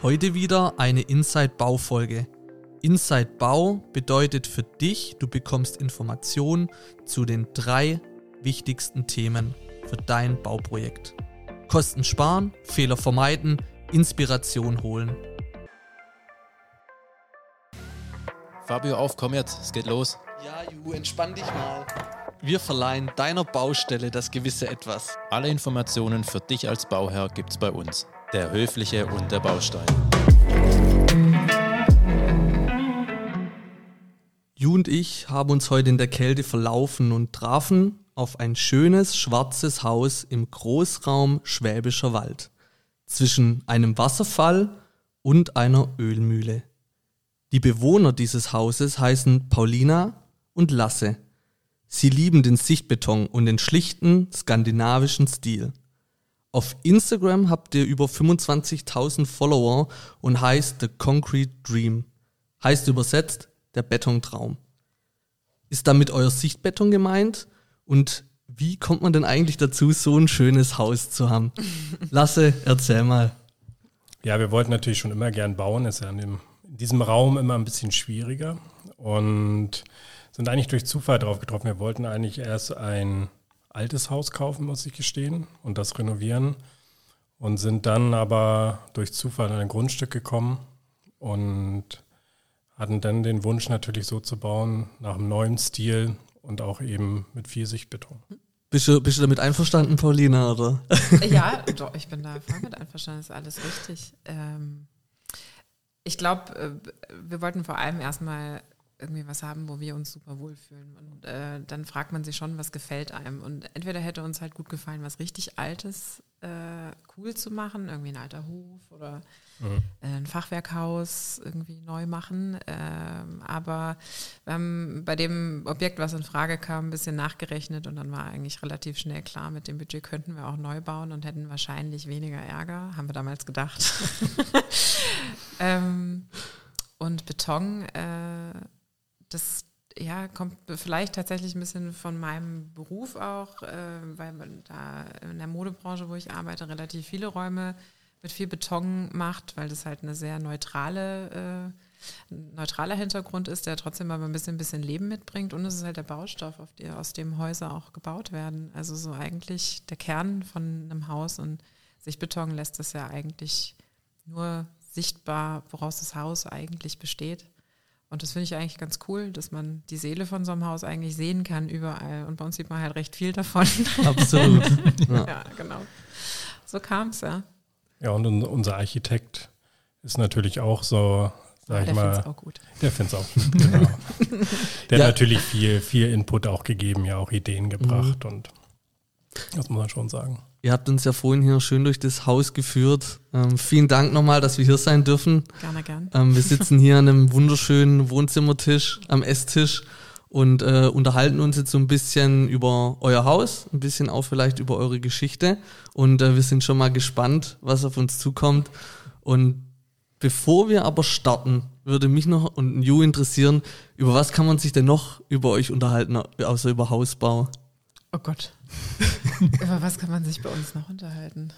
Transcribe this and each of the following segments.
Heute wieder eine Inside Bau Folge. Inside Bau bedeutet für dich, du bekommst Informationen zu den drei wichtigsten Themen für dein Bauprojekt. Kosten sparen, Fehler vermeiden, Inspiration holen. Fabio, auf, komm jetzt, es geht los. Ja, Ju, entspann dich mal. Wir verleihen deiner Baustelle das gewisse Etwas. Alle Informationen für dich als Bauherr gibt's bei uns. Der Höfliche und der Baustein. Ju und ich haben uns heute in der Kälte verlaufen und trafen auf ein schönes schwarzes Haus im Großraum Schwäbischer Wald zwischen einem Wasserfall und einer Ölmühle. Die Bewohner dieses Hauses heißen Paulina und Lasse. Sie lieben den Sichtbeton und den schlichten skandinavischen Stil. Auf Instagram habt ihr über 25.000 Follower und heißt The Concrete Dream. Heißt übersetzt der Betontraum. Ist damit euer Sichtbeton gemeint? Und wie kommt man denn eigentlich dazu, so ein schönes Haus zu haben? Lasse, erzähl mal. Ja, wir wollten natürlich schon immer gern bauen. Ist ja in, dem, in diesem Raum immer ein bisschen schwieriger. Und sind eigentlich durch Zufall drauf getroffen. Wir wollten eigentlich erst ein altes Haus kaufen, muss ich gestehen, und das renovieren. Und sind dann aber durch Zufall an ein Grundstück gekommen und hatten dann den Wunsch natürlich so zu bauen, nach einem neuen Stil und auch eben mit viel Sichtbeton. Bist du, bist du damit einverstanden, Paulina, oder? Ja, doch, ich bin da voll mit einverstanden, ist alles richtig. Ähm, ich glaube, wir wollten vor allem erstmal irgendwie was haben, wo wir uns super wohlfühlen. Und äh, dann fragt man sich schon, was gefällt einem. Und entweder hätte uns halt gut gefallen, was richtig Altes äh, cool zu machen, irgendwie ein alter Hof oder mhm. äh, ein Fachwerkhaus irgendwie neu machen. Ähm, aber wir haben bei dem Objekt, was in Frage kam, ein bisschen nachgerechnet und dann war eigentlich relativ schnell klar, mit dem Budget könnten wir auch neu bauen und hätten wahrscheinlich weniger Ärger, haben wir damals gedacht. ähm, und Beton äh, das ja, kommt vielleicht tatsächlich ein bisschen von meinem Beruf auch, äh, weil man da in der Modebranche, wo ich arbeite, relativ viele Räume mit viel Beton macht, weil das halt eine sehr neutrale, äh, neutraler Hintergrund ist, der trotzdem aber ein bisschen, ein bisschen Leben mitbringt und es ist halt der Baustoff, die, aus dem Häuser auch gebaut werden. Also so eigentlich der Kern von einem Haus und sich Beton lässt das ja eigentlich nur sichtbar, woraus das Haus eigentlich besteht. Und das finde ich eigentlich ganz cool, dass man die Seele von so einem Haus eigentlich sehen kann überall. Und bei uns sieht man halt recht viel davon. Absolut. ja. ja, genau. So kam es, ja. Ja, und unser Architekt ist natürlich auch so, sag ich der mal. Der findet es auch gut. Der findet es auch gut, genau. Der ja. hat natürlich viel, viel Input auch gegeben, ja auch Ideen gebracht mhm. und das muss man schon sagen. Ihr habt uns ja vorhin hier schön durch das Haus geführt. Ähm, vielen Dank nochmal, dass wir hier sein dürfen. Gerne, gerne. Ähm, wir sitzen hier an einem wunderschönen Wohnzimmertisch, am Esstisch und äh, unterhalten uns jetzt so ein bisschen über euer Haus, ein bisschen auch vielleicht über eure Geschichte. Und äh, wir sind schon mal gespannt, was auf uns zukommt. Und bevor wir aber starten, würde mich noch und Ju interessieren, über was kann man sich denn noch über euch unterhalten, außer über Hausbau? Oh Gott. Über was kann man sich bei uns noch unterhalten?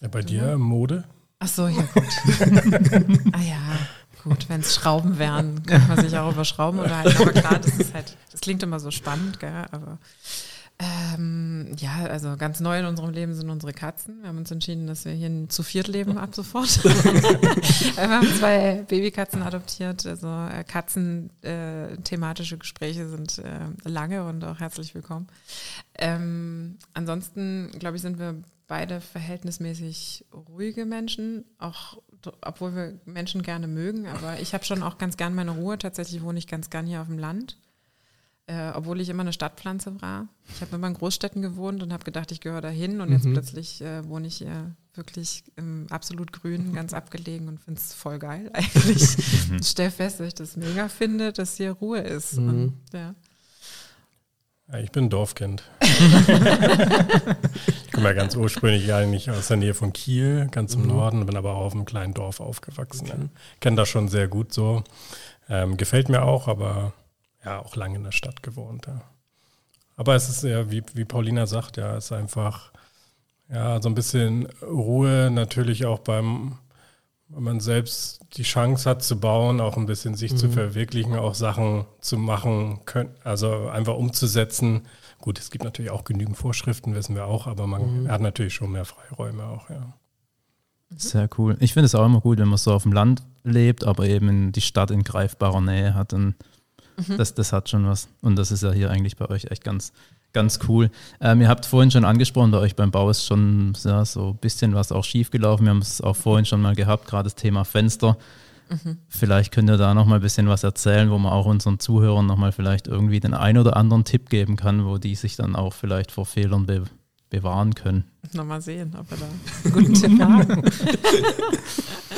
Ja, bei dir Mode? Ach so, ja gut. ah ja, gut, wenn es Schrauben wären, könnte man sich auch über Schrauben unterhalten. Aber klar, das ist halt, das klingt immer so spannend, gell? Aber ähm, ja, also ganz neu in unserem Leben sind unsere Katzen. Wir haben uns entschieden, dass wir hier zu viert leben ab sofort. wir haben zwei Babykatzen adoptiert. Also äh, Katzen-thematische äh, Gespräche sind äh, lange und auch herzlich willkommen. Ähm, ansonsten, glaube ich, sind wir beide verhältnismäßig ruhige Menschen, auch obwohl wir Menschen gerne mögen. Aber ich habe schon auch ganz gern meine Ruhe. Tatsächlich wohne ich ganz gern hier auf dem Land äh, obwohl ich immer eine Stadtpflanze war. Ich habe immer in Großstädten gewohnt und habe gedacht, ich gehöre dahin und jetzt mhm. plötzlich äh, wohne ich hier wirklich im absolut grün, ganz abgelegen und finde es voll geil eigentlich. Mhm. ich stelle fest, dass ich das mega finde, dass hier Ruhe ist. Mhm. Und, ja. Ja, ich bin Dorfkind. ich komme ja ganz ursprünglich eigentlich aus der Nähe von Kiel, ganz im mhm. Norden, bin aber auch auf einem kleinen Dorf aufgewachsen. Okay. Kenne das schon sehr gut so. Ähm, gefällt mir auch, aber ja auch lange in der Stadt gewohnt. Ja. Aber es ist ja, wie, wie Paulina sagt, ja, es ist einfach ja so ein bisschen Ruhe natürlich auch beim weil man selbst die Chance hat zu bauen, auch ein bisschen sich mhm. zu verwirklichen, auch Sachen zu machen, können, also einfach umzusetzen. Gut, es gibt natürlich auch genügend Vorschriften, wissen wir auch, aber man mhm. hat natürlich schon mehr Freiräume auch, ja. Sehr cool. Ich finde es auch immer gut, wenn man so auf dem Land lebt, aber eben die Stadt in greifbarer Nähe hat. Und mhm. das, das hat schon was. Und das ist ja hier eigentlich bei euch echt ganz, ganz cool. Ähm, ihr habt vorhin schon angesprochen, bei euch beim Bau ist schon ja, so ein bisschen was auch schiefgelaufen. Wir haben es auch vorhin schon mal gehabt, gerade das Thema Fenster. Mhm. Vielleicht könnt ihr da noch mal ein bisschen was erzählen, wo man auch unseren Zuhörern noch mal vielleicht irgendwie den einen oder anderen Tipp geben kann, wo die sich dann auch vielleicht vor Fehlern be bewahren können. Nochmal sehen, ob wir da einen guten Tipp haben.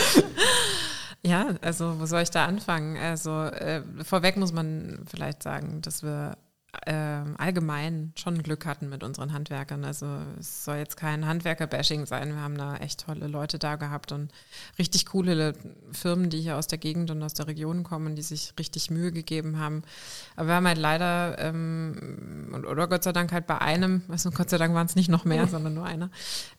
ja, also wo soll ich da anfangen? Also äh, vorweg muss man vielleicht sagen, dass wir äh, allgemein schon Glück hatten mit unseren Handwerkern. Also es soll jetzt kein Handwerker-Bashing sein. Wir haben da echt tolle Leute da gehabt und richtig coole Firmen, die hier aus der Gegend und aus der Region kommen, die sich richtig Mühe gegeben haben. Aber wir haben halt leider, ähm, oder Gott sei Dank halt bei einem, also Gott sei Dank waren es nicht noch mehr, sondern nur einer,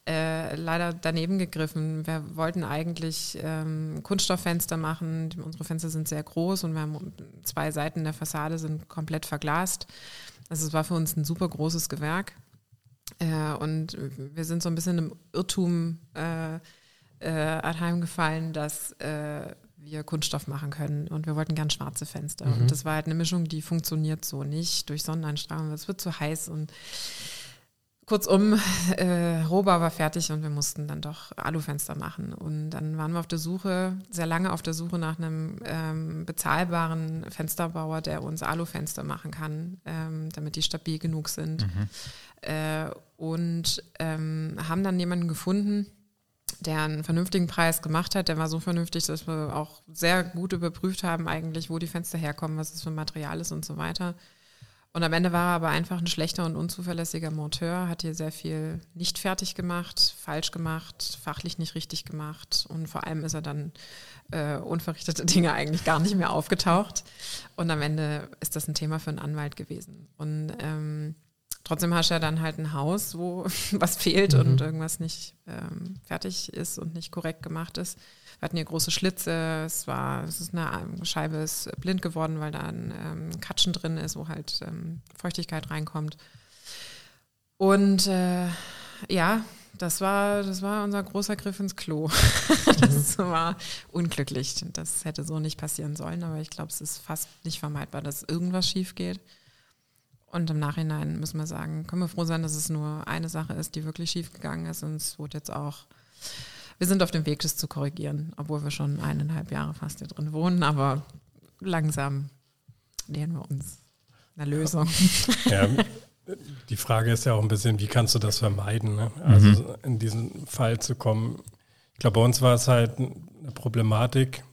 äh, leider daneben gegriffen. Wir wollten eigentlich ähm, Kunststofffenster machen. Unsere Fenster sind sehr groß und wir haben zwei Seiten der Fassade sind komplett verglast. Also es war für uns ein super großes Gewerk. Äh, und wir sind so ein bisschen im Irrtum äh, äh, anheimgefallen, dass äh, wir Kunststoff machen können und wir wollten gern schwarze Fenster. Mhm. Und das war halt eine Mischung, die funktioniert so nicht durch Sonneneinstrahlung. Es wird zu heiß und Kurzum, äh, Rohbau war fertig und wir mussten dann doch Alufenster machen. Und dann waren wir auf der Suche, sehr lange auf der Suche nach einem ähm, bezahlbaren Fensterbauer, der uns Alufenster machen kann, ähm, damit die stabil genug sind. Mhm. Äh, und ähm, haben dann jemanden gefunden, der einen vernünftigen Preis gemacht hat. Der war so vernünftig, dass wir auch sehr gut überprüft haben, eigentlich, wo die Fenster herkommen, was es für Material ist und so weiter. Und am Ende war er aber einfach ein schlechter und unzuverlässiger Monteur, hat hier sehr viel nicht fertig gemacht, falsch gemacht, fachlich nicht richtig gemacht und vor allem ist er dann äh, unverrichtete Dinge eigentlich gar nicht mehr aufgetaucht. Und am Ende ist das ein Thema für einen Anwalt gewesen. Und ähm, trotzdem hast du ja dann halt ein Haus, wo was fehlt mhm. und irgendwas nicht ähm, fertig ist und nicht korrekt gemacht ist. Wir hatten hier große Schlitze, es war, es ist eine Scheibe ist blind geworden, weil da ein ähm, Katschen drin ist, wo halt ähm, Feuchtigkeit reinkommt. Und äh, ja, das war, das war unser großer Griff ins Klo. das mhm. war unglücklich. Das hätte so nicht passieren sollen, aber ich glaube, es ist fast nicht vermeidbar, dass irgendwas schief geht. Und im Nachhinein müssen wir sagen, können wir froh sein, dass es nur eine Sache ist, die wirklich schief gegangen ist. Und es wurde jetzt auch wir sind auf dem Weg, das zu korrigieren, obwohl wir schon eineinhalb Jahre fast hier drin wohnen, aber langsam nähern wir uns einer Lösung. Ja, die Frage ist ja auch ein bisschen, wie kannst du das vermeiden, ne? also mhm. in diesen Fall zu kommen. Ich glaube, bei uns war es halt eine Problematik,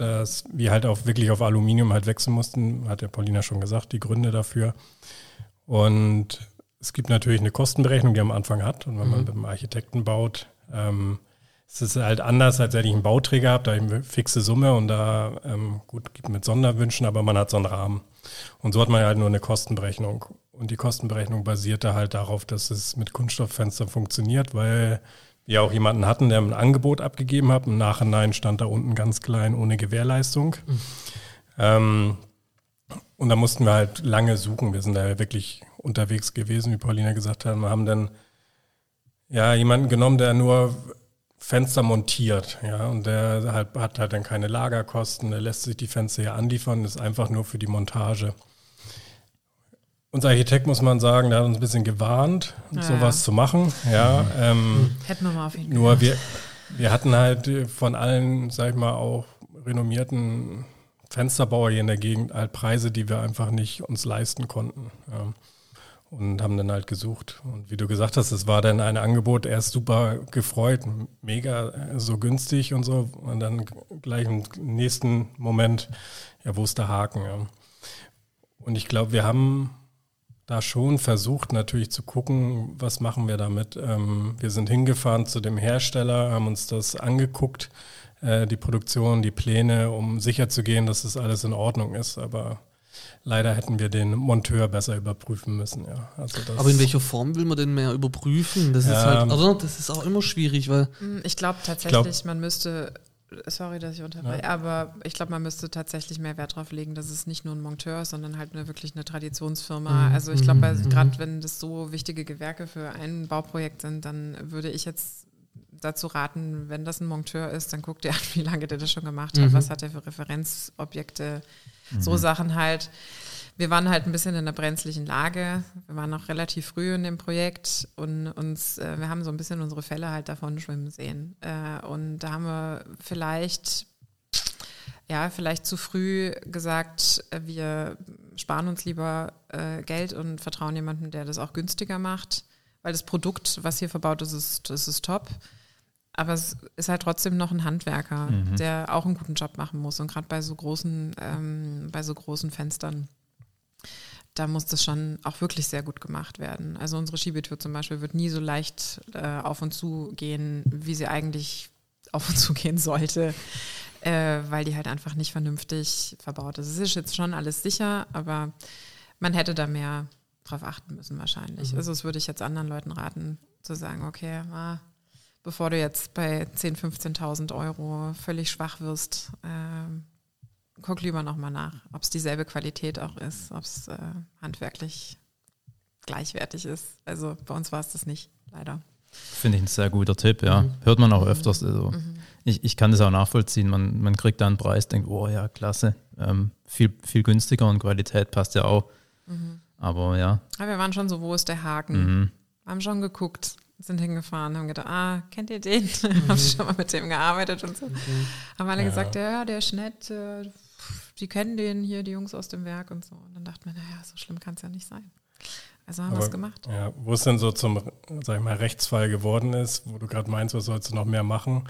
dass wir halt auch wirklich auf Aluminium halt wechseln mussten, hat ja Paulina schon gesagt, die Gründe dafür. Und es gibt natürlich eine Kostenberechnung, die am Anfang hat. Und wenn mhm. man mit einem Architekten baut, ähm, es ist halt anders, als wenn ich einen Bauträger habe, da habe ich eine fixe Summe und da, ähm, gut, gibt mit Sonderwünschen, aber man hat so einen Rahmen. Und so hat man halt nur eine Kostenberechnung. Und die Kostenberechnung basierte halt darauf, dass es mit Kunststofffenstern funktioniert, weil wir auch jemanden hatten, der ein Angebot abgegeben hat. Im Nachhinein stand da unten ganz klein ohne Gewährleistung. Mhm. Ähm, und da mussten wir halt lange suchen. Wir sind da wirklich unterwegs gewesen, wie Paulina gesagt hat. Wir haben dann ja jemanden genommen, der nur Fenster montiert, ja, und der halt, hat halt dann keine Lagerkosten, der lässt sich die Fenster hier anliefern, ist einfach nur für die Montage. Unser Architekt, muss man sagen, der hat uns ein bisschen gewarnt, ja, sowas ja. zu machen, ja. Ähm, Hätten wir mal auf ihn Nur wir, wir hatten halt von allen, sag ich mal, auch renommierten Fensterbauer hier in der Gegend halt Preise, die wir einfach nicht uns leisten konnten. Ja und haben dann halt gesucht. Und wie du gesagt hast, es war dann ein Angebot, erst super gefreut, mega äh, so günstig und so. Und dann gleich im nächsten Moment, ja, wo ist der Haken? Ja. Und ich glaube, wir haben da schon versucht, natürlich zu gucken, was machen wir damit. Ähm, wir sind hingefahren zu dem Hersteller, haben uns das angeguckt, äh, die Produktion, die Pläne, um sicherzugehen, dass das alles in Ordnung ist. Aber Leider hätten wir den Monteur besser überprüfen müssen, ja. Also Aber in welcher Form will man den mehr überprüfen? Das ist halt, oder? Das ist auch immer schwierig, weil. Hm, ich glaube tatsächlich, ich glaub, man müsste sorry, dass ich unterbreche, ja. aber ich glaube, man müsste tatsächlich mehr Wert darauf legen, dass es nicht nur ein Monteur ist, sondern halt eine, wirklich eine Traditionsfirma. Mhm. Also ich glaube, mhm. gerade wenn das so wichtige Gewerke für ein Bauprojekt sind, dann würde ich jetzt dazu raten, wenn das ein Monteur ist, dann guckt ihr an, wie lange der das schon gemacht hat, mhm. was hat er für Referenzobjekte, so mhm. Sachen halt wir waren halt ein bisschen in einer brenzlichen Lage. Wir waren noch relativ früh in dem Projekt und uns, äh, wir haben so ein bisschen unsere Fälle halt davon schwimmen sehen. Äh, und da haben wir vielleicht, ja, vielleicht zu früh gesagt, äh, wir sparen uns lieber äh, Geld und vertrauen jemandem, der das auch günstiger macht. Weil das Produkt, was hier verbaut ist, ist, das ist top. Aber es ist halt trotzdem noch ein Handwerker, mhm. der auch einen guten Job machen muss. Und gerade bei so großen, ähm, bei so großen Fenstern da muss das schon auch wirklich sehr gut gemacht werden. Also unsere Schiebetür zum Beispiel wird nie so leicht äh, auf und zu gehen, wie sie eigentlich auf und zu gehen sollte, äh, weil die halt einfach nicht vernünftig verbaut ist. Es ist jetzt schon alles sicher, aber man hätte da mehr drauf achten müssen wahrscheinlich. Mhm. Also das würde ich jetzt anderen Leuten raten, zu sagen, okay, ah, bevor du jetzt bei 10.000, 15.000 Euro völlig schwach wirst, äh, guck lieber nochmal nach, ob es dieselbe Qualität auch ist, ob es äh, handwerklich gleichwertig ist. Also bei uns war es das nicht, leider. Finde ich ein sehr guter Tipp, ja. Mhm. Hört man auch öfters. Also mhm. ich, ich kann das auch nachvollziehen. Man, man kriegt da einen Preis, denkt, oh ja, klasse. Ähm, viel, viel günstiger und Qualität passt ja auch. Mhm. Aber ja. Aber wir waren schon so, wo ist der Haken? Mhm. Haben schon geguckt, sind hingefahren, haben gedacht, ah, kennt ihr den? Mhm. Haben schon mal mit dem gearbeitet und so. Mhm. Haben alle ja. gesagt, ja, der ist nett, äh, die kennen den hier, die Jungs aus dem Werk und so. Und dann dachte man, naja, so schlimm kann es ja nicht sein. Also haben wir es gemacht. Ja, wo es denn so zum, sag ich mal, Rechtsfall geworden ist, wo du gerade meinst, was sollst du noch mehr machen?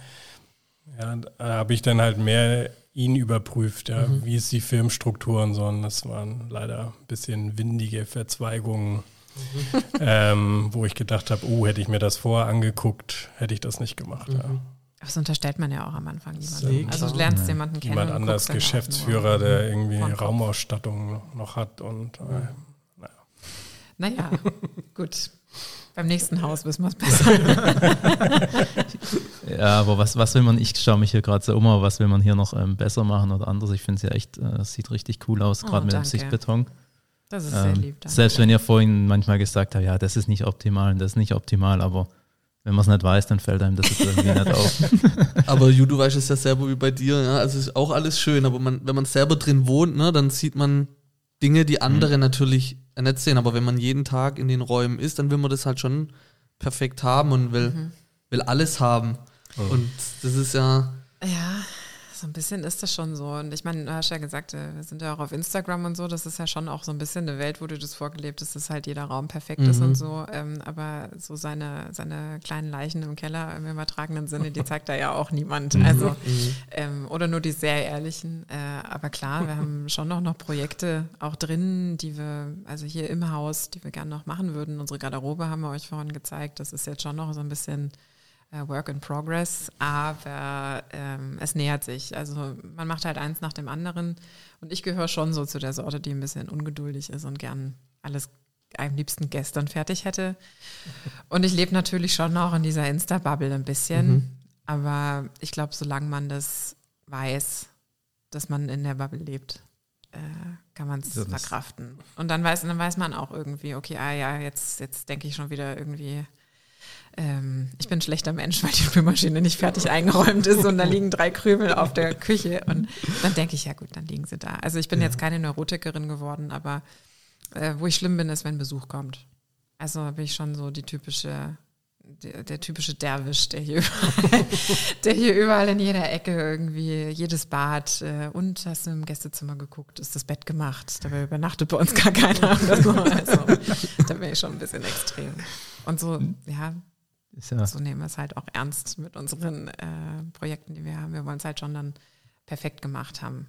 Ja, da habe ich dann halt mehr ihn überprüft, ja, mhm. wie ist die Filmstruktur und so. Und das waren leider ein bisschen windige Verzweigungen, mhm. ähm, wo ich gedacht habe, oh, hätte ich mir das vorher angeguckt, hätte ich das nicht gemacht. Mhm. Ja. Das unterstellt man ja auch am Anfang niemandem. Also du lernst ja. jemanden kennen. Jemand anders Geschäftsführer, der irgendwie Raumausstattung noch hat und äh, naja. Naja, gut. Beim nächsten Haus wissen wir es besser. ja, aber was, was will man, ich schaue mich hier gerade so um, aber was will man hier noch ähm, besser machen oder anders? Ich finde es ja echt, äh, sieht richtig cool aus, gerade oh, mit dem Sichtbeton. Das ist ähm, sehr lieb. Danke. Selbst wenn ihr vorhin manchmal gesagt habt, ja, das ist nicht optimal und das ist nicht optimal, aber wenn man es nicht weiß, dann fällt einem das jetzt irgendwie nicht auf. aber Ju, du weißt es ja selber wie bei dir, ja. Also ist auch alles schön, aber man, wenn man selber drin wohnt, ne, dann sieht man Dinge, die andere mhm. natürlich nicht sehen. Aber wenn man jeden Tag in den Räumen ist, dann will man das halt schon perfekt haben und will, mhm. will alles haben. Oh. Und das ist ja. Ja, so ein bisschen ist das schon so. Und ich meine, du hast ja gesagt, äh, wir sind ja auch auf Instagram und so. Das ist ja schon auch so ein bisschen eine Welt, wo du das vorgelebt hast, dass halt jeder Raum perfekt mhm. ist und so. Ähm, aber so seine, seine kleinen Leichen im Keller im übertragenen Sinne, die zeigt da ja auch niemand. Mhm. Also, mhm. ähm, oder nur die sehr ehrlichen. Äh, aber klar, wir haben schon noch, noch Projekte auch drin, die wir, also hier im Haus, die wir gerne noch machen würden. Unsere Garderobe haben wir euch vorhin gezeigt. Das ist jetzt schon noch so ein bisschen Work in Progress, aber ähm, es nähert sich. Also man macht halt eins nach dem anderen und ich gehöre schon so zu der Sorte, die ein bisschen ungeduldig ist und gern alles am liebsten gestern fertig hätte. Und ich lebe natürlich schon auch in dieser Insta-Bubble ein bisschen, mhm. aber ich glaube, solange man das weiß, dass man in der Bubble lebt, äh, kann man es verkraften. Und dann weiß, dann weiß man auch irgendwie, okay, ah ja, jetzt, jetzt denke ich schon wieder irgendwie ähm, ich bin ein schlechter Mensch, weil die Spülmaschine nicht fertig eingeräumt ist und da liegen drei Krümel auf der Küche. Und dann denke ich, ja gut, dann liegen sie da. Also ich bin ja. jetzt keine Neurotikerin geworden, aber äh, wo ich schlimm bin, ist, wenn Besuch kommt. Also bin ich schon so die typische, der, der typische Derwisch, der hier, überall, der hier überall in jeder Ecke irgendwie, jedes Bad äh, und hast du im Gästezimmer geguckt, ist das Bett gemacht. Dabei übernachtet bei uns gar keiner. Also, also da bin ich schon ein bisschen extrem. Und so, ja, ja so nehmen wir es halt auch ernst mit unseren äh, Projekten, die wir haben. Wir wollen es halt schon dann perfekt gemacht haben.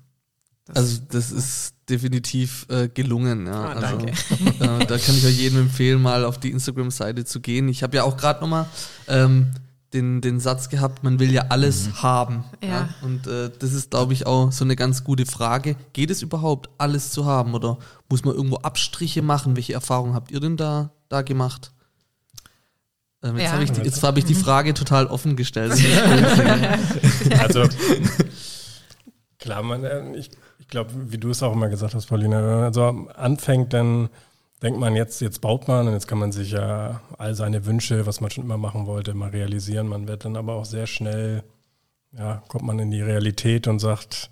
Das also das ist definitiv äh, gelungen. Ja. Oh, also, äh, da kann ich euch jedem empfehlen, mal auf die Instagram-Seite zu gehen. Ich habe ja auch gerade nochmal ähm, den, den Satz gehabt, man will ja alles mhm. haben. Ja. ja. Und äh, das ist, glaube ich, auch so eine ganz gute Frage. Geht es überhaupt, alles zu haben? Oder muss man irgendwo Abstriche machen? Welche Erfahrungen habt ihr denn da, da gemacht? Ähm, jetzt Ja. habe ich, die- jetzt hab ich die Frage total offen gestellt. Also klar, man, äh, ich, ich glaube, wie du es auch immer gesagt hast, Paulina, wenn man so anfängt, dann denkt man jetzt, jetzt baut man und jetzt kann man sich ja all seine Wünsche, was man schon immer machen wollte, mal realisieren. Man wird dann aber auch sehr schnell, ja, kommt man in die Realität und sagt,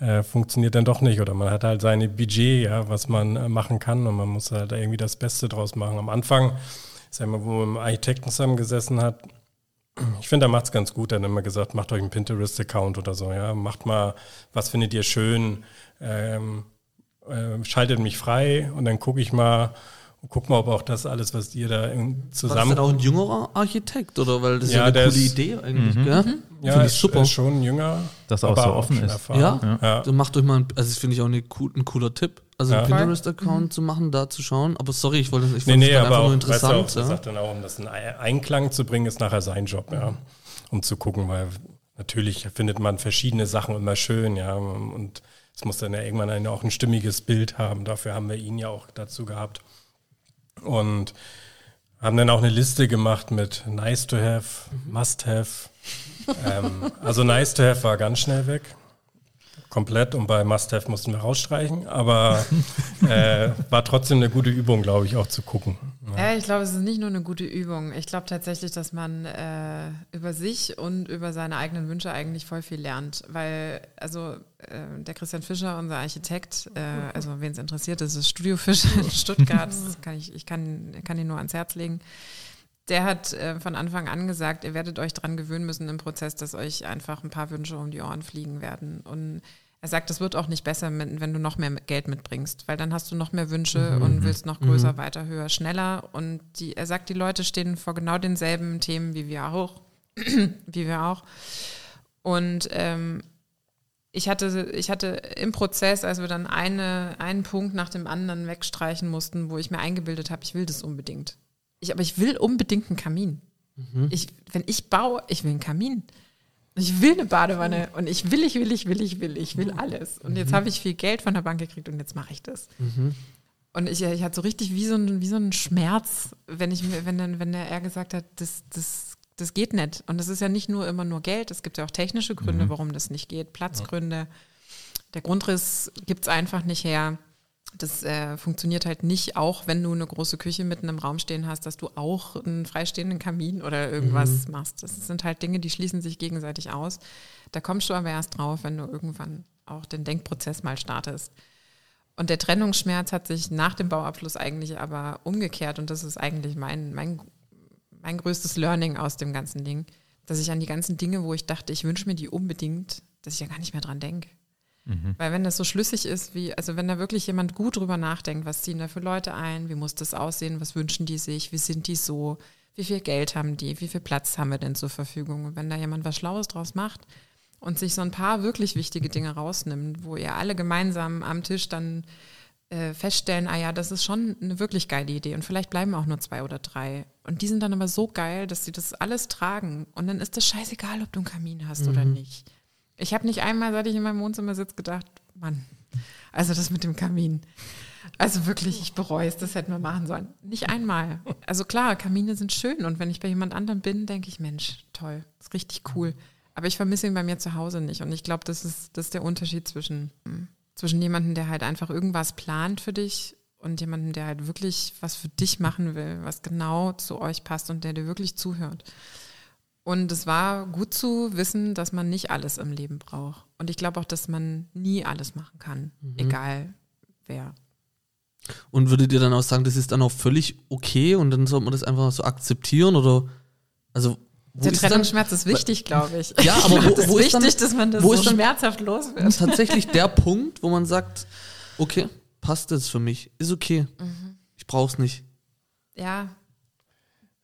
äh, funktioniert dann doch nicht oder man hat halt seine Budget, ja, was man äh, machen kann und man muss halt irgendwie das Beste draus machen. Am Anfang, sagen wir, wo man mit dem Architekten zusammengesessen hat, ich finde, er macht es ganz gut. Er hat immer gesagt, macht euch einen Pinterest-Account oder so, ja. Macht mal, was findet ihr schön, ähm, äh, schaltet mich frei und dann gucke ich mal und guck mal, ob auch das alles, was ihr da in- Was ist zusammen. denn auch ein jüngerer Architekt, oder? Weil das ist ja, Ja, eine coole ist- Idee eigentlich, gell? ja, Finde ist, ich super. ist schon jünger. Dass er auch so offen ist. erfahren. Ja? ja. Dann macht euch mal, ein, also das finde ich auch eine, ein cooler Tipp. Also Ja. einen Pinterest-Account zu machen, da zu schauen. Aber sorry, ich wollte ich Nee, nee, einfach auch, nur weißt du auch, interessant. ja. sagt dann auch, um das in Einklang zu bringen, ist nachher sein Job, ja. Um zu gucken, weil natürlich findet man verschiedene Sachen immer schön, ja. Und es muss dann ja irgendwann auch ein stimmiges Bild haben. Dafür haben wir ihn ja auch dazu gehabt. Und haben dann auch eine Liste gemacht mit nice to have, must have. ähm, also nice to have war ganz schnell weg. Komplett und bei Must Have mussten wir rausstreichen, aber äh, war trotzdem eine gute Übung, glaube ich, auch zu gucken. Ja, ich glaube, es ist nicht nur eine gute Übung. Ich glaube tatsächlich, dass man äh, über sich und über seine eigenen Wünsche eigentlich voll viel lernt. Weil, also äh, der Christian Fischer, unser Architekt, äh, also wen es interessiert, das ist Studio Fischer in Stuttgart. Das kann ich, ich kann, kann ihn nur ans Herz legen. Der hat äh, von Anfang an gesagt, ihr werdet euch dran gewöhnen müssen im Prozess, dass euch einfach ein paar Wünsche um die Ohren fliegen werden. Und er sagt, es wird auch nicht besser, wenn du noch mehr Geld mitbringst, weil dann hast du noch mehr Wünsche und willst noch größer, weiter, höher, schneller. Und die, er sagt, die Leute stehen vor genau denselben Themen wie wir auch, wie wir auch. Und ähm, ich hatte, ich hatte im Prozess, als wir dann eine, einen Punkt nach dem anderen wegstreichen mussten, wo ich mir eingebildet habe, ich will das unbedingt. Ich, aber ich will unbedingt einen Kamin. Ich, wenn ich baue, ich will einen Kamin. Ich will eine Badewanne und ich will, ich will, ich will, ich will, ich will alles. Und jetzt habe ich viel Geld von der Bank gekriegt und jetzt mache ich das. Und ich, ich hatte so richtig wie so ein, wie so ein Schmerz, wenn ich mir, wenn dann, wenn der er gesagt hat, das, das, das geht nicht. Und das ist ja nicht nur immer nur Geld, es gibt ja auch technische Gründe, warum das nicht geht, Platzgründe. Der Grundriss gibt es einfach nicht her. Das äh, funktioniert halt nicht, auch wenn du eine große Küche mitten im Raum stehen hast, dass du auch einen freistehenden Kamin oder irgendwas machst. Das sind halt Dinge, die schließen sich gegenseitig aus. Da kommst du aber erst drauf, wenn du irgendwann auch den Denkprozess mal startest. Und der Trennungsschmerz hat sich nach dem Bauabschluss eigentlich aber umgekehrt. Und das ist eigentlich mein, mein, mein größtes Learning aus dem ganzen Ding, dass ich an die ganzen Dinge, wo ich dachte, ich wünsche mir die unbedingt, dass ich ja gar nicht mehr dran denke. Weil wenn das so schlüssig ist, wie, also wenn da wirklich jemand gut drüber nachdenkt, was ziehen da für Leute ein, wie muss das aussehen, was wünschen die sich, wie sind die so, wie viel Geld haben die, wie viel Platz haben wir denn zur Verfügung? Und wenn da jemand was Schlaues draus macht und sich so ein paar wirklich wichtige Dinge rausnimmt, wo ihr alle gemeinsam am Tisch dann äh, feststellen, ah ja, das ist schon eine wirklich geile Idee und vielleicht bleiben auch nur zwei oder drei. Und die sind dann aber so geil, dass sie das alles tragen und dann ist das scheißegal, ob du einen Kamin hast oder nicht. Ich habe nicht einmal, seit ich in meinem Wohnzimmer sitze, gedacht, Mann, also das mit dem Kamin. Also wirklich, ich bereue es, das hätten wir machen sollen. Nicht einmal. Also klar, Kamine sind schön und wenn ich bei jemand anderem bin, denke ich, Mensch, toll, ist richtig cool. Aber ich vermisse ihn bei mir zu Hause nicht. Und ich glaube, das ist, das ist der Unterschied zwischen, hm, zwischen jemandem, der halt einfach irgendwas plant für dich und jemandem, der halt wirklich was für dich machen will, was genau zu euch passt und der dir wirklich zuhört. Und es war gut zu wissen, dass man nicht alles im Leben braucht. Und ich glaube auch, dass man nie alles machen kann, egal wer. Und würdet ihr dann auch sagen, das ist dann auch völlig okay und dann sollte man das einfach so akzeptieren oder also wo Der Trennungsschmerz ist wichtig, glaube ich. Ja, aber Ich glaub, wo- wo ist ist dann- wichtig, dass man das wo so schmerzhaft los wird. tatsächlich der Punkt, wo man sagt, okay, passt das für mich, ist okay, Mhm. ich brauch's nicht. Ja,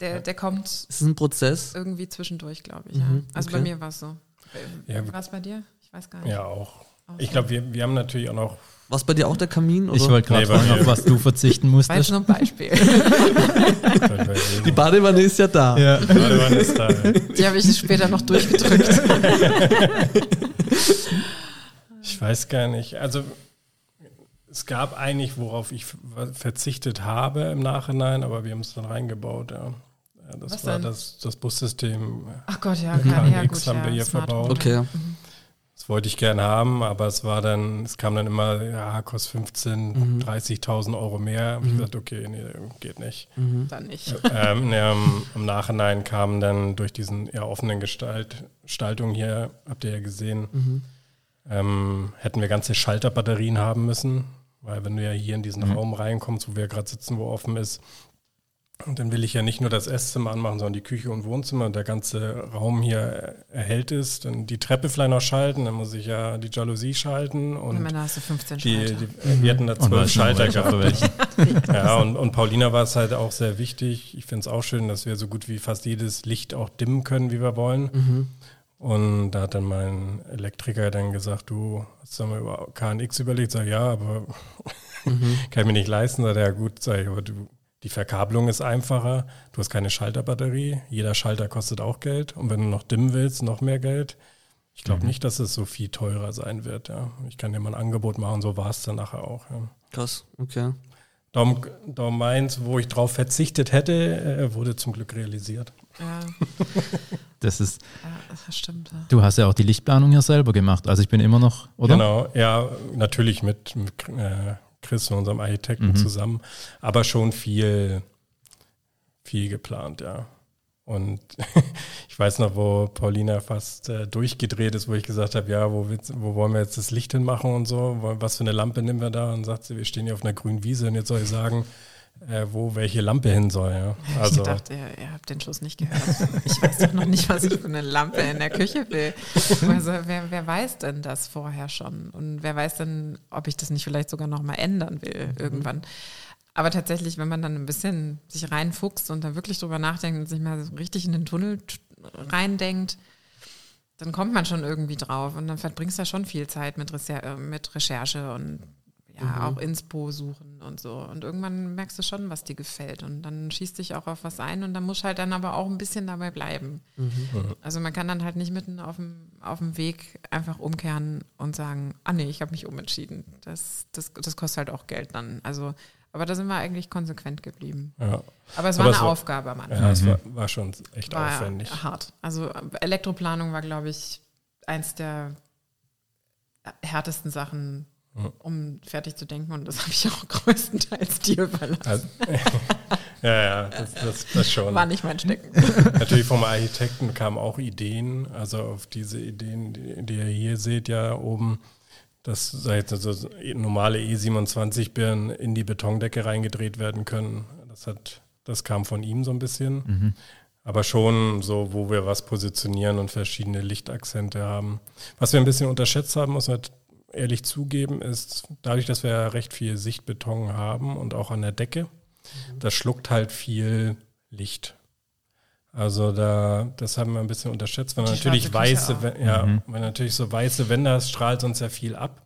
der, der kommt Es ist ein Prozess. irgendwie zwischendurch, glaube ich. Ja. Mhm, Also okay. bei mir war es so. Ja, War es bei dir? Ich weiß gar nicht. ja auch. Ich glaube, wir, wir haben natürlich auch noch. War bei dir auch der Kamin? Oder? Ich wollte gerade Nee, fragen, auf was du verzichten War jetzt musstest. nur ein Beispiel. Die Badewanne ist ja da. Ja. Badewanne ist da. Die habe ich später noch durchgedrückt. Ich weiß gar nicht. Also es gab eigentlich, worauf ich ver- verzichtet habe im Nachhinein, aber wir haben es dann reingebaut. Ja. Ja, das Was war denn? das, das Bussystem. Ach Gott, ja, KNX ja, ja gut. haben ja, wir hier Smart verbaut. Okay. Das wollte ich gerne haben, aber es war dann, es kam dann immer, ja, kostet 15, 30.000 Euro mehr. Hab ich gesagt, okay, nee, geht nicht. Dann nicht. ähm, ja, im, Im Nachhinein kamen dann durch diesen eher offenen Gestalt, Gestaltung hier, habt ihr ja gesehen, ähm, hätten wir ganze Schalterbatterien haben müssen, weil wenn du ja hier in diesen Raum reinkommst, wo wir gerade sitzen, wo offen ist, und dann will ich ja nicht nur das Esszimmer anmachen, sondern die Küche und Wohnzimmer und der ganze Raum hier erhellt ist, dann die Treppe vielleicht noch schalten, dann muss ich ja die Jalousie schalten Und Männer hast du 15 die, Schalter. die, wir hatten da zwölf Schalter gehabt. Ja, und, und Paulina war es halt auch sehr wichtig. Ich finde es auch schön, dass wir so gut wie fast jedes Licht auch dimmen können, wie wir wollen. Und da hat dann mein Elektriker dann gesagt, du hast du mal über KNX überlegt? Sag ja, aber kann ich mir nicht leisten. Sagt er, ja gut, sag ich, aber du, die Verkabelung ist einfacher. Du hast keine Schalterbatterie. Jeder Schalter kostet auch Geld. Und wenn du noch dimmen willst, noch mehr Geld. Ich glaube nicht, dass es so viel teurer sein wird. Ja. Ich kann dir mal ein Angebot machen, so war es dann nachher auch. Ja. Krass, okay. Darum, darum meins, wo ich drauf verzichtet hätte, äh, wurde zum Glück realisiert. Ja, Das ist, ja, das stimmt. Ja. du hast ja auch die Lichtplanung ja selber gemacht. Also ich bin immer noch, oder? Genau, ja, natürlich mit, mit äh, Chris, unserem Architekten, Mhm. zusammen, aber schon viel, viel geplant, ja. Und ich weiß noch, wo Paulina fast äh, durchgedreht ist, wo ich gesagt habe, ja, wo, wo wollen wir jetzt das Licht hinmachen und so, was für eine Lampe nehmen wir da? Und sagt sie, wir stehen hier auf einer grünen Wiese und jetzt soll ich sagen, äh, wo welche Lampe hin soll, ja. Also, ich dachte, ihr, ihr habt den Schluss nicht gehört. Ich weiß doch noch nicht, was ich für eine Lampe in der Küche will. Also wer, wer weiß denn das vorher schon? Und wer weiß denn, ob ich das nicht vielleicht sogar noch mal ändern will irgendwann? Aber tatsächlich, wenn man dann ein bisschen sich reinfuchst und da wirklich drüber nachdenkt und sich mal so richtig in den Tunnel reindenkt, dann kommt man schon irgendwie drauf und dann verbringst du ja schon viel Zeit mit, Recher äh, mit Recherche und ja, auch Inspo suchen und so. Und irgendwann merkst du schon, was dir gefällt. Und dann schießt dich auch auf was ein und dann musst halt dann aber auch ein bisschen dabei bleiben. Also man kann dann halt nicht mitten auf dem, auf dem Weg einfach umkehren und sagen, ah nee, ich habe mich umentschieden. Das, das, das kostet halt auch Geld dann. Also, aber da sind wir eigentlich konsequent geblieben. ja, Aber es war Aber eine es war- Aufgabe am Anfang. ja es war, war schon echt War aufwendig. hart. Also Elektroplanung war, glaube ich, eins der härtesten Sachen, Mhm. Um fertig zu denken. Und das habe ich auch größtenteils dir überlassen. Also, ja, ja, das, das, das schon. War nicht mein Stecken. Natürlich vom Architekten kamen auch Ideen, also auf diese Ideen, die, die ihr hier seht, ja oben, dass also normale E27-Birnen in die Betondecke reingedreht werden können. Das hat, das kam von ihm so ein bisschen. Aber schon so, wo wir was positionieren und verschiedene Lichtakzente haben. Was wir ein bisschen unterschätzt haben, muss man ehrlich zugeben, ist, dadurch, dass wir ja recht viel Sichtbeton haben und auch an der Decke, das schluckt halt viel Licht. Also da, das haben wir ein bisschen unterschätzt, weil Die natürlich weiße, ja, weil natürlich so weiße Wände hast, strahlt uns ja viel ab.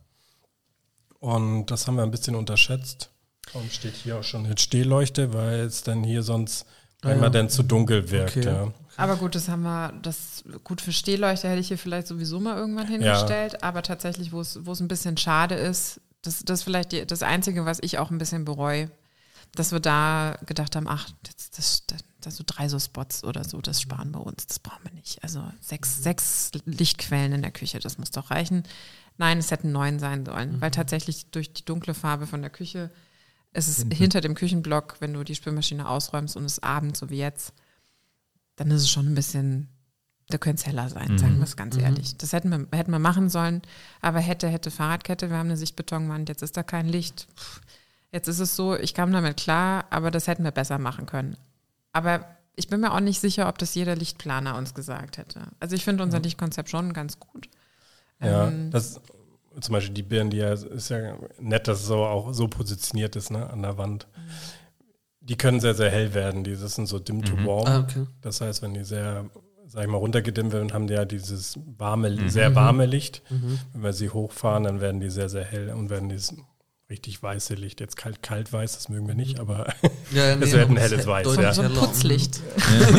Und das haben wir ein bisschen unterschätzt. Und steht hier auch schon eine Stehleuchte, weil es dann hier sonst Ah, einmal ja. dann zu dunkel wirkt. Okay. Ja. Aber gut, das haben wir, das gut für Stehleuchter hätte ich hier vielleicht sowieso mal irgendwann hingestellt. Aber tatsächlich, wo es, wo es ein bisschen schade ist, das, das ist vielleicht die, das Einzige, was ich auch ein bisschen bereue, dass wir da gedacht haben, ach, das, das, das, das so drei so Spots oder so, das sparen wir uns, das brauchen wir nicht. Also sechs, sechs Lichtquellen in der Küche, das muss doch reichen. Nein, es hätten neun sein sollen, weil tatsächlich durch die dunkle Farbe von der Küche ist es hinter dem Küchenblock, wenn du die Spülmaschine ausräumst und es abends, so wie jetzt, dann ist es schon ein bisschen, da könnte es heller sein, sagen wir es ganz ehrlich. Das hätten wir, hätten wir machen sollen, aber hätte, hätte Fahrradkette, wir haben eine Sichtbetonwand, jetzt ist da kein Licht. Jetzt ist es so, ich kam damit klar, aber das hätten wir besser machen können. Aber ich bin mir auch nicht sicher, ob das jeder Lichtplaner uns gesagt hätte. Also ich finde unser Lichtkonzept schon ganz gut. Ja, Ähm, das zum Beispiel die Birnen, die ja ist ja nett, dass es so auch so positioniert ist, ne, an der Wand. Die können sehr, sehr hell werden. Die sind so dim to warm. Ah, okay. Das heißt, wenn die sehr, sag ich mal, runtergedimmt werden, haben die ja dieses warme, sehr warme Licht. Wenn wir sie hochfahren, dann werden die sehr, sehr hell und werden dieses richtig weiße Licht. Jetzt kalt, kalt weiß, das mögen wir nicht, aber Ja, ja, Es wird ein helles ist Weiß, ja. so ein. Putzlicht.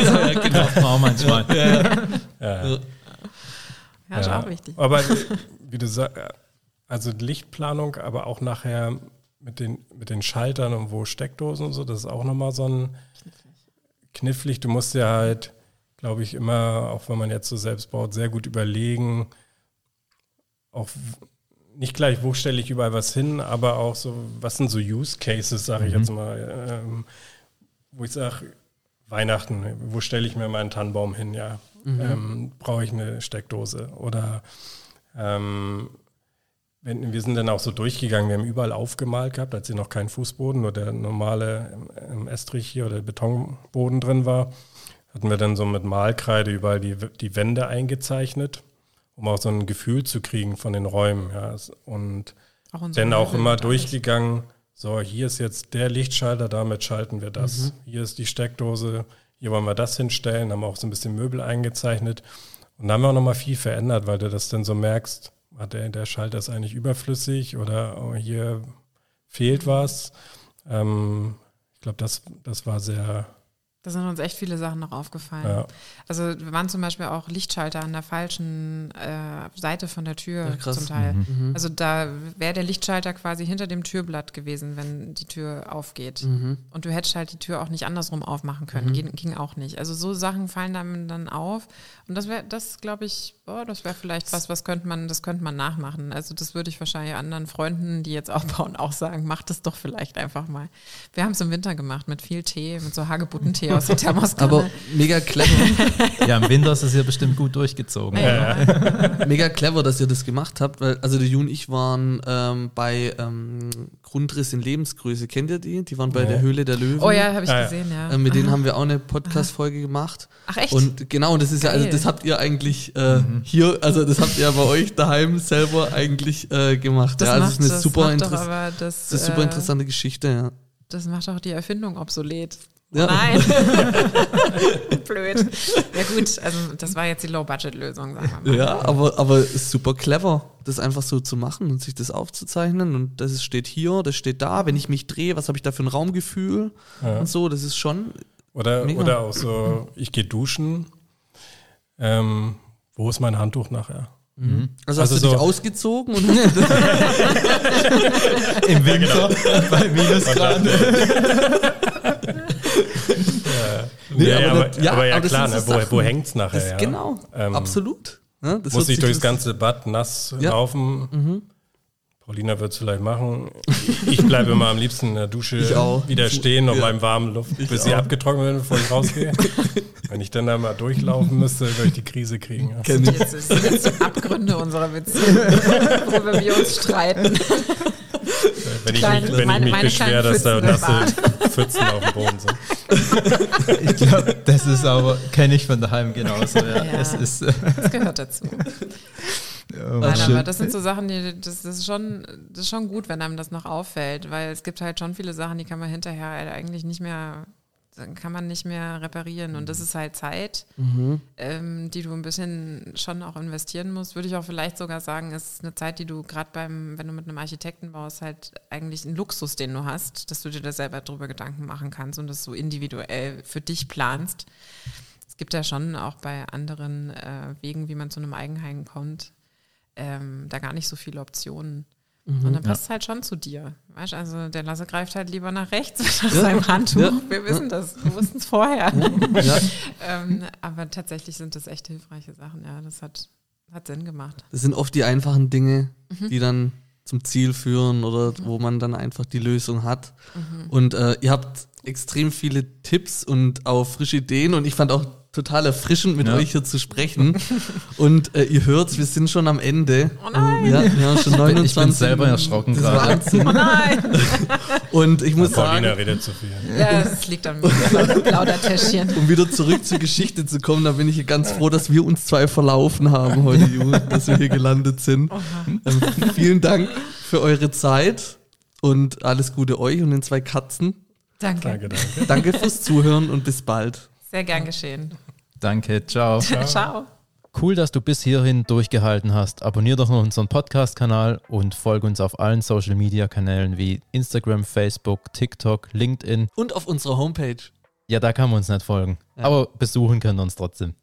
ja, ja, genau. Auch manchmal. ja. Ja. Ja, ist auch wichtig. Aber wie du sagst, also Lichtplanung, aber auch nachher mit den, mit den Schaltern und wo Steckdosen und so, das ist auch nochmal so ein knifflig. Du musst ja halt, glaube ich, immer, auch wenn man jetzt so selbst baut, sehr gut überlegen, auch nicht gleich, wo stelle ich überall was hin, aber auch so, was sind so Use Cases, sage ich Mhm. jetzt mal, ähm, wo ich sage, Weihnachten, wo stelle ich mir meinen Tannenbaum hin? Ja, ähm, brauche ich eine Steckdose oder ähm, wir sind dann auch so durchgegangen, wir haben überall aufgemalt gehabt, als hier noch kein Fußboden, nur der normale ähm, Estrich hier oder Betonboden drin war, hatten wir dann so mit Malkreide überall die, die Wände eingezeichnet, um auch so ein Gefühl zu kriegen von den Räumen. Ja. Und Auch dann auch immer durchgegangen, so hier ist jetzt der Lichtschalter, damit schalten wir das. Hier ist die Steckdose, hier wollen wir das hinstellen, haben auch so ein bisschen Möbel eingezeichnet. Und da haben wir auch nochmal viel verändert, weil du das dann so merkst, der, der Schalter ist eigentlich überflüssig oder oh, hier fehlt was. Ähm, ich glaube, das, das war sehr, Da sind uns echt viele Sachen noch aufgefallen. ja. Also waren zum Beispiel auch Lichtschalter an der falschen äh, Seite von der Tür Ja, zum Teil. Mhm. Also da wäre der Lichtschalter quasi hinter dem Türblatt gewesen, wenn die Tür aufgeht. Mhm. Und du hättest halt die Tür auch nicht andersrum aufmachen können. Ging, ging auch nicht. Also so Sachen fallen dann, dann auf. Und das wäre, das glaube ich, oh, das wäre vielleicht was, was könnte man, das könnte man nachmachen. Also das würde ich wahrscheinlich anderen Freunden, die jetzt aufbauen, auch sagen, macht das doch vielleicht einfach mal. Wir haben es im Winter gemacht mit viel Tee, mit so Hagebuttentee aus der Thermoskanne. Aber mega clever, Ja, im Winter ist es hier bestimmt gut durchgezogen. oder? mega clever, dass ihr das gemacht habt, weil also der Ju und ich waren ähm, bei ähm, Grundriss in Lebensgröße. Kennt ihr die? Die waren bei Ja. der Höhle der Löwen. oh ja, habe ich Ah, ja. gesehen, ja. Äh, mit denen haben wir auch eine Podcast-Folge gemacht. Ach echt? Und genau, das ist ja, also Geil. das habt ihr eigentlich äh, hier, also das habt ihr ja bei euch daheim selber eigentlich äh, gemacht. das ja, also macht, es ist eine das super, aber das, das ist eine super äh, interessante Geschichte, ja. Das macht auch die Erfindung obsolet. Ja. Nein. Blöd. Ja gut, also das war jetzt die Low-Budget-Lösung, sagen wir mal. Ja, aber, aber es ist super clever, das einfach so zu machen und sich das aufzuzeichnen. Und das ist- steht hier, das steht da. Wenn ich mich drehe, was habe ich da für ein Raumgefühl Ja. und so. Das ist schon. Oder, Mega. oder auch so, ich gehe duschen. Ähm, wo ist mein Handtuch nachher? Also, Also hast du so- dich ausgezogen und Im Winter bei Minusgrad. Nee, ja, aber aber, das- ja, aber ja aber klar, ne, wo, wo hängt es nachher? das, ja? genau, Ähm, absolut. Ja, das Muss ich durchs das- ganze Bad nass Ja. laufen? Paulina wird es vielleicht machen. Ich bleibe immer am liebsten in der Dusche wieder stehen und Ja. beim warmen Luft, Ich bis sie auch. abgetrocknet wird, bevor ich rausgehe. Wenn ich dann da mal durchlaufen müsste, würde ich die Krise kriegen. Kenn ich. Jetzt sind jetzt die Abgründe unserer Beziehung, worüber wir uns streiten. Wenn ich Kleine- mich, wenn meine- ich mich meine beschwere, dass da nasse Pfützen auf dem Boden sind. Ich glaube, das ist aber, kenne ich von daheim genauso. Ja. Ja. Es ist, Das gehört dazu. oh, Nein, aber das sind so Sachen, die, das, das, ist schon, das ist schon gut, wenn einem das noch auffällt, weil es gibt halt schon viele Sachen, die kann man hinterher halt eigentlich nicht mehr, kann man nicht mehr reparieren. Und das ist halt Zeit, ähm, die du ein bisschen schon auch investieren musst. Würde ich auch vielleicht sogar sagen, ist eine Zeit, die du gerade beim, wenn du mit einem Architekten baust, halt eigentlich ein Luxus, den du hast, dass du dir da selber drüber Gedanken machen kannst und das so individuell für dich planst. Es gibt ja schon auch bei anderen äh, Wegen, wie man zu einem Eigenheim kommt, ähm, da gar nicht so viele Optionen. Mhm. Und dann passt es halt schon zu dir. Weißt, also der Lasse greift halt lieber nach rechts nach seinem Handtuch. Ja. Wir wissen das, wir wussten es vorher. Ja, ähm, aber tatsächlich sind das echt hilfreiche Sachen. Ja, das hat, hat Sinn gemacht. das sind oft die einfachen Dinge, Mhm. die dann zum Ziel führen oder wo man dann einfach die Lösung hat. Mhm. Und äh, ihr habt extrem viele Tipps und auch frische Ideen und ich fand auch total erfrischend mit Ja. euch hier zu sprechen. und äh, ihr hört's, wir sind schon am Ende. Oh nein. Ja, wir haben schon 29 Ich bin selber erschrocken gerade. Oh nein! Und ich muss Paulina sagen, redet zu viel. ja, das liegt an mir. Plaudertäschchen. um wieder zurück zur Geschichte zu kommen, da bin ich ganz froh, dass wir uns zwei verlaufen haben heute, dass wir hier gelandet sind. Ähm, vielen Dank für eure Zeit und alles Gute euch und den zwei Katzen. Danke. Danke, danke. Danke fürs Zuhören und bis bald. Sehr gern geschehen. Danke, ciao. Ciao. Cool, dass du bis hierhin durchgehalten hast. Abonnier doch noch unseren Podcast-Kanal und folge uns auf allen Social-Media-Kanälen wie Instagram, Facebook, TikTok, LinkedIn. Und auf unserer Homepage. Ja, da kann man uns nicht folgen. Ja. Aber besuchen können wir uns trotzdem.